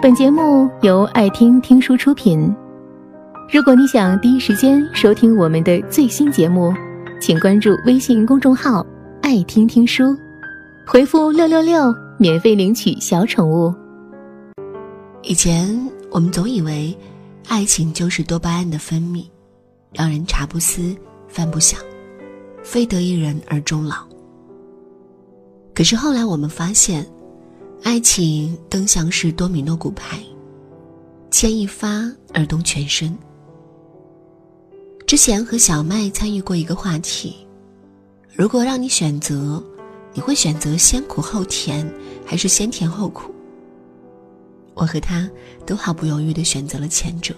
本节目由爱听听书出品。如果你想第一时间收听我们的最新节目，请关注微信公众号“爱听听书”，回复“六六六”免费领取小宠物。以前我们总以为，爱情就是多巴胺的分泌，让人茶不思饭不想，非得一人而终老。可是后来我们发现。爱情更像是多米诺骨牌，牵一发而动全身。之前和小麦参与过一个话题：如果让你选择，你会选择先苦后甜，还是先甜后苦？我和他都毫不犹豫地选择了前者，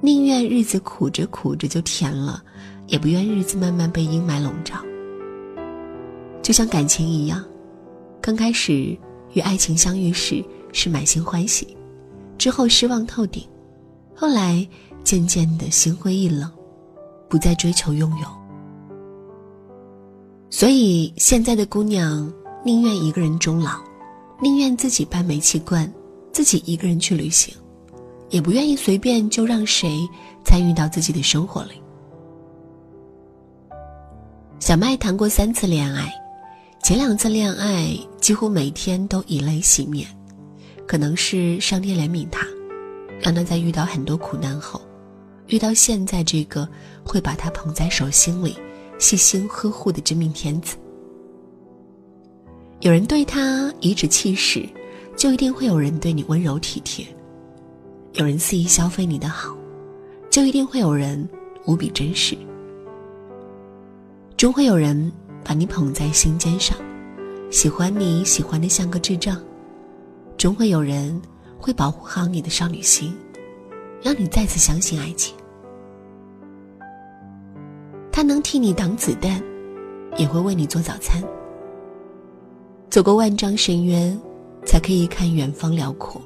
宁愿日子苦着苦着就甜了，也不愿日子慢慢被阴霾笼罩。就像感情一样，刚开始。与爱情相遇时是满心欢喜，之后失望透顶，后来渐渐的心灰意冷，不再追求拥有。所以现在的姑娘宁愿一个人终老，宁愿自己搬煤气罐，自己一个人去旅行，也不愿意随便就让谁参与到自己的生活里。小麦谈过三次恋爱。前两次恋爱几乎每天都以泪洗面，可能是上天怜悯他，让他在遇到很多苦难后，遇到现在这个会把他捧在手心里、细心呵护的真命天子。有人对他颐指气使，就一定会有人对你温柔体贴；有人肆意消费你的好，就一定会有人无比珍视。终会有人。把你捧在心尖上，喜欢你喜欢的像个智障，终会有人会保护好你的少女心，让你再次相信爱情。他能替你挡子弹，也会为你做早餐。走过万丈深渊，才可以看远方辽阔；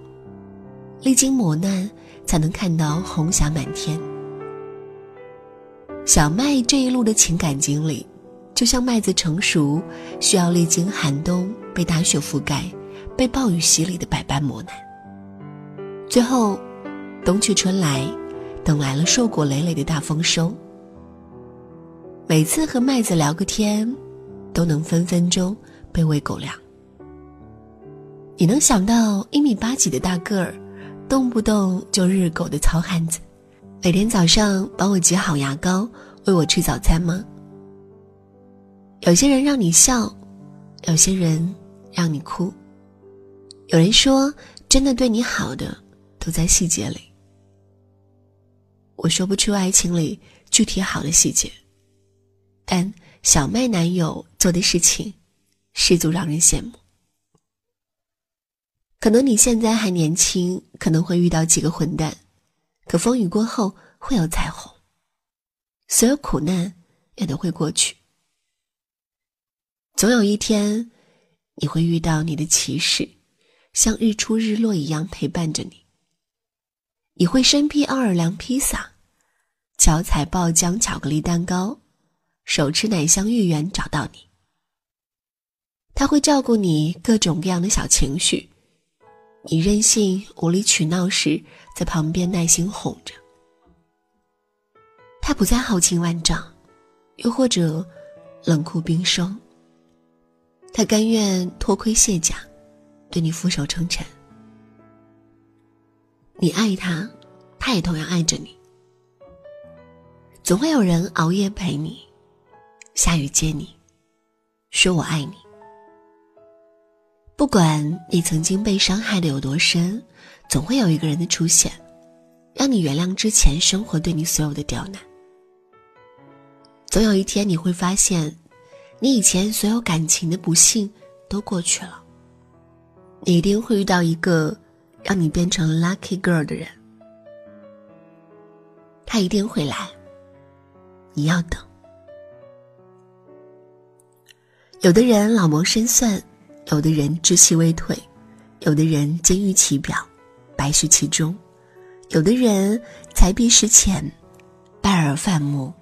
历经磨难，才能看到红霞满天。小麦这一路的情感经历。就像麦子成熟，需要历经寒冬、被大雪覆盖、被暴雨洗礼的百般磨难。最后，冬去春来，等来了硕果累累的大丰收。每次和麦子聊个天，都能分分钟被喂狗粮。你能想到一米八几的大个儿，动不动就日狗的糙汉子，每天早上帮我挤好牙膏，喂我吃早餐吗？有些人让你笑，有些人让你哭。有人说，真的对你好的都在细节里。我说不出爱情里具体好的细节，但小麦男友做的事情，十足让人羡慕。可能你现在还年轻，可能会遇到几个混蛋，可风雨过后会有彩虹，所有苦难也都会过去。总有一天，你会遇到你的骑士，像日出日落一样陪伴着你。你会身披奥尔良披萨，脚踩爆浆巧克力蛋糕，手持奶香芋圆找到你。他会照顾你各种各样的小情绪，你任性无理取闹时，在旁边耐心哄着。他不再豪情万丈，又或者冷酷冰霜。他甘愿脱盔卸甲，对你俯首称臣。你爱他，他也同样爱着你。总会有人熬夜陪你，下雨接你，说我爱你。不管你曾经被伤害的有多深，总会有一个人的出现，让你原谅之前生活对你所有的刁难。总有一天你会发现。你以前所有感情的不幸都过去了，你一定会遇到一个让你变成 lucky girl 的人，他一定会来，你要等。有的人老谋深算，有的人知气未退，有的人金玉其表，白絮其中，有的人才必识浅，败而反目。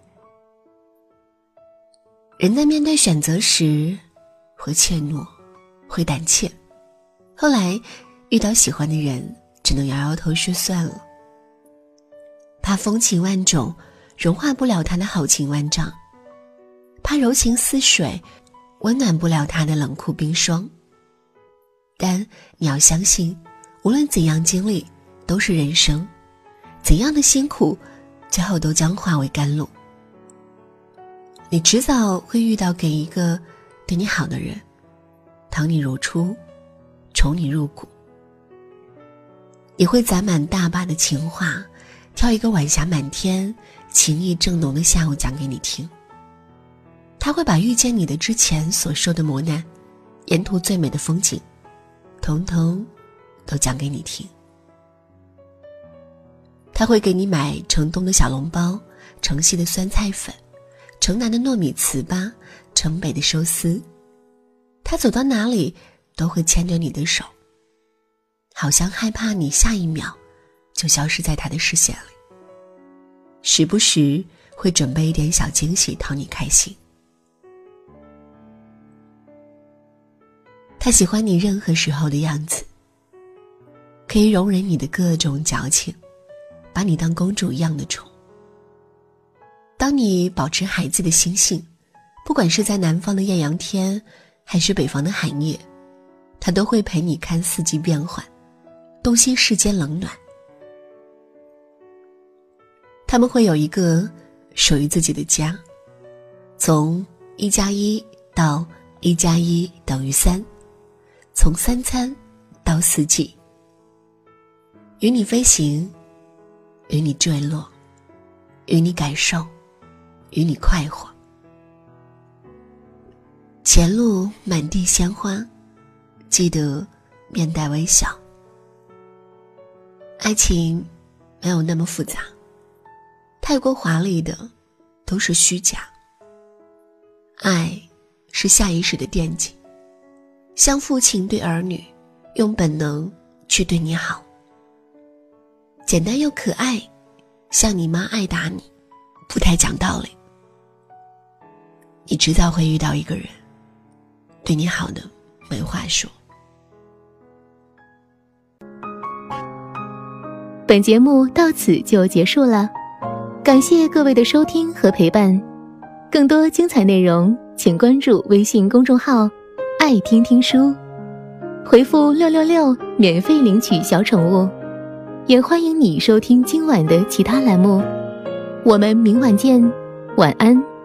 人在面对选择时，会怯懦，会胆怯，后来遇到喜欢的人，只能摇摇头说算了。怕风情万种，融化不了他的豪情万丈；怕柔情似水，温暖不了他的冷酷冰霜。但你要相信，无论怎样经历，都是人生；怎样的辛苦，最后都将化为甘露。你迟早会遇到给一个对你好的人，疼你如初，宠你入骨。你会攒满大把的情话，挑一个晚霞满天、情意正浓的下午讲给你听。他会把遇见你的之前所受的磨难，沿途最美的风景。统统都讲给你听。他会给你买城东的小笼包，城西的酸菜粉，城南的糯米糍粑，城北的寿司。他走到哪里都会牵着你的手，好像害怕你下一秒就消失在他的视线里。时不时会准备一点小惊喜讨你开心。他喜欢你任何时候的样子，可以容忍你的各种矫情，把你当公主一样的宠。当你保持孩子的心性，不管是在南方的艳阳天，还是北方的寒夜，他都会陪你看四季变换，洞悉世间冷暖。他们会有一个属于自己的家，从一加一到一加一等于三。从三餐到四季，与你飞行，与你坠落，与你感受，与你快活。前路满地鲜花，记得面带微笑。爱情没有那么复杂，太过华丽的都是虚假。爱是下意识的惦记。像父亲对儿女，用本能去对你好，简单又可爱，像你妈爱打你，不太讲道理。你迟早会遇到一个人，对你好的没话说。本节目到此就结束了，感谢各位的收听和陪伴，更多精彩内容请关注微信公众号。爱听听书，回复六六六免费领取小宠物，也欢迎你收听今晚的其他栏目。我们明晚见，晚安。